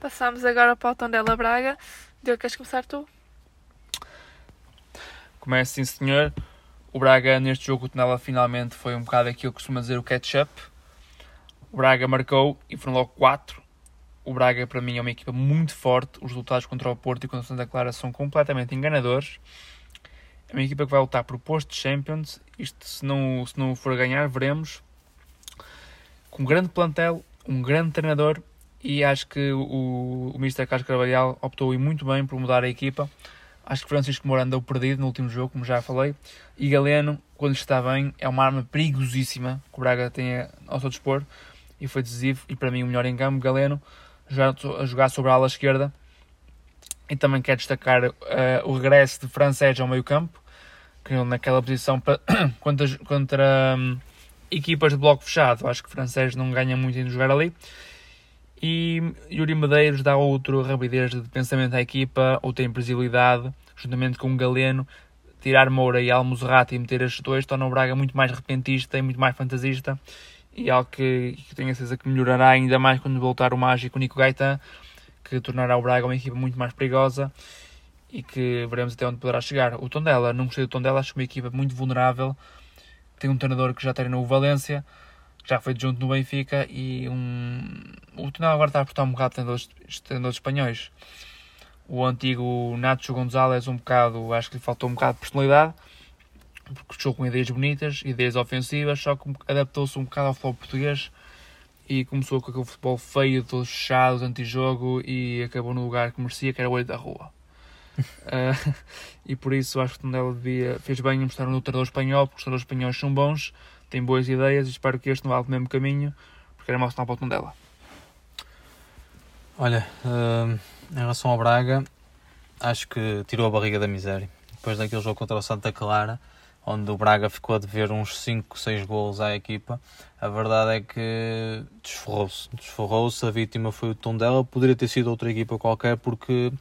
Passamos agora para o Tondela Braga. Deu, queres começar tu? Começa sim senhor. O Braga neste jogo o Tondela finalmente foi um bocado aquilo que costuma dizer o catch-up. O Braga marcou e foram logo 4. O Braga para mim é uma equipa muito forte. Os resultados contra o Porto e contra o Santa Clara são completamente enganadores. É uma equipa que vai lutar por posto de Champions. Isto se não, se não for ganhar, veremos. Com um grande plantel, um grande treinador e acho que o, o Mr. Carlos Carvalhal optou muito bem por mudar a equipa. Acho que Francisco Moura andou perdido no último jogo, como já falei. E Galeno, quando está bem, é uma arma perigosíssima que o Braga tem ao seu dispor. E foi decisivo. E para mim, o melhor em campo, Galeno, a jogar sobre a ala esquerda. E também quero destacar uh, o regresso de Francés ao meio campo. Que naquela posição contra, contra um, equipas de bloco fechado. Acho que Francés não ganha muito em jogar ali. E Yuri Medeiros dá outra rapidez de pensamento à equipa, outra imprevisibilidade, juntamente com o Galeno. Tirar Moura e Almozerati e meter estes dois torna o Braga muito mais repentista e muito mais fantasista. E algo que, que tenho a certeza que melhorará ainda mais quando voltar o mágico Nico Gaetan, que tornará o Braga uma equipa muito mais perigosa e que veremos até onde poderá chegar. O Tondela, não gostei do Tondela, acho que uma equipa muito vulnerável. Tem um treinador que já treinou o Valência já foi junto no Benfica e um, o Tondela agora está a aportar um bocado de treinadores espanhóis. O antigo Nacho Gonzalez, um bocado, acho que lhe faltou um bocado de personalidade, porque jogou com ideias bonitas, ideias ofensivas, só que adaptou-se um bocado ao futebol português e começou com aquele futebol feio, todos fechados, antijogo e acabou no lugar que merecia, que era o olho da rua. uh, e por isso acho que o Tondela devia, fez bem em mostrar um treinador espanhol, porque os treinadores espanhóis são bons tem boas ideias e espero que este não vá pelo mesmo caminho, porque era mau sinal para o dela. Olha, uh, em relação ao Braga, acho que tirou a barriga da miséria. Depois daquele jogo contra o Santa Clara, onde o Braga ficou a dever uns 5, 6 golos à equipa, a verdade é que desforrou-se. Desforrou-se, a vítima foi o Tondela, poderia ter sido outra equipa qualquer, porque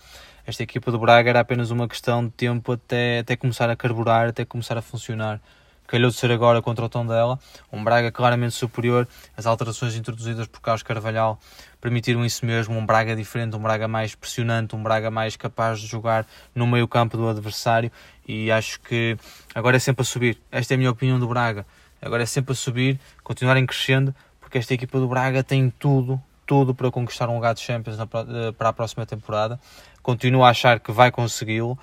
esta equipa do Braga era apenas uma questão de tempo até, até começar a carburar, até começar a funcionar calhou de ser agora contra o Tondela, um Braga claramente superior, as alterações introduzidas por Carlos Carvalhal permitiram isso mesmo, um Braga diferente, um Braga mais pressionante, um Braga mais capaz de jogar no meio campo do adversário. E acho que agora é sempre a subir, esta é a minha opinião do Braga, agora é sempre a subir, continuarem crescendo, porque esta equipa do Braga tem tudo, tudo para conquistar um lugar de Champions para a próxima temporada, continuo a achar que vai consegui-lo,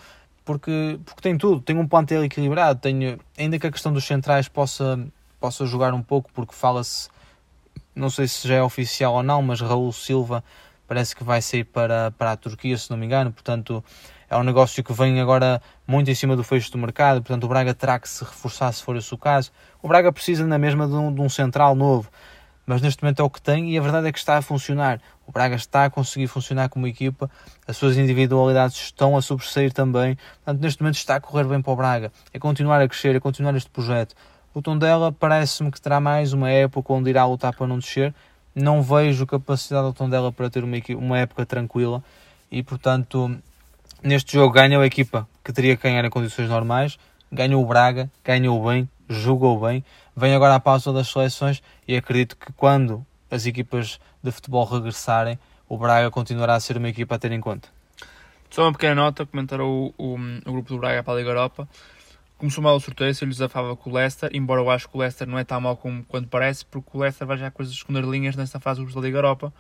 porque, porque tem tudo, tem um plantel equilibrado, tem, ainda que a questão dos centrais possa, possa jogar um pouco, porque fala-se, não sei se já é oficial ou não, mas Raul Silva parece que vai sair para, para a Turquia, se não me engano, portanto é um negócio que vem agora muito em cima do fecho do mercado, portanto o Braga terá que se reforçar se for esse o caso. O Braga precisa na mesma de um, de um central novo, mas neste momento é o que tem e a verdade é que está a funcionar. O Braga está a conseguir funcionar como equipa, as suas individualidades estão a sobressair também, portanto, neste momento está a correr bem para o Braga. É continuar a crescer, é continuar este projeto. O Tondela parece-me que terá mais uma época onde irá lutar para não descer. Não vejo capacidade do Tondela para ter uma, uma época tranquila e, portanto, neste jogo ganhou a equipa que teria que ganhar em condições normais, ganhou o Braga, ganhou bem, jogou bem. Vem agora a pausa das seleções e acredito que quando as equipas de futebol regressarem, o Braga continuará a ser uma equipa a ter em conta. Só uma pequena nota, comentar o, o, o grupo do Braga para a Liga Europa. Começou mal o sorteio, se ele desafava com o Leicester, embora eu acho que o Leicester não é tão mal como quando parece, porque o Leicester vai já com as esconder linhas nesta fase da Liga Europa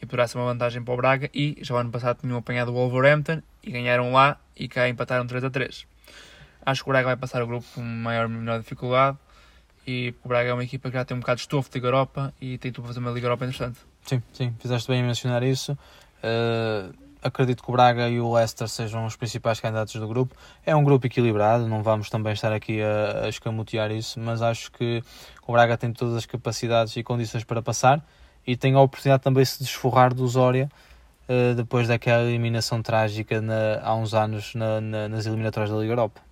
e poderá ser uma vantagem para o Braga. E já o ano passado tinham apanhado o Wolverhampton e ganharam lá e cá empataram 3 a 3. Acho que o Braga vai passar o grupo com maior menor dificuldade e o Braga é uma equipa que já tem um bocado de estofo de Liga Europa e tem tudo para fazer uma Liga Europa interessante. Sim, sim, fizeste bem em mencionar isso. Uh, acredito que o Braga e o Leicester sejam os principais candidatos do grupo. É um grupo equilibrado, não vamos também estar aqui a, a escamotear isso, mas acho que o Braga tem todas as capacidades e condições para passar e tem a oportunidade também de se desforrar do Zória uh, depois daquela eliminação trágica na, há uns anos na, na, nas eliminatórias da Liga Europa.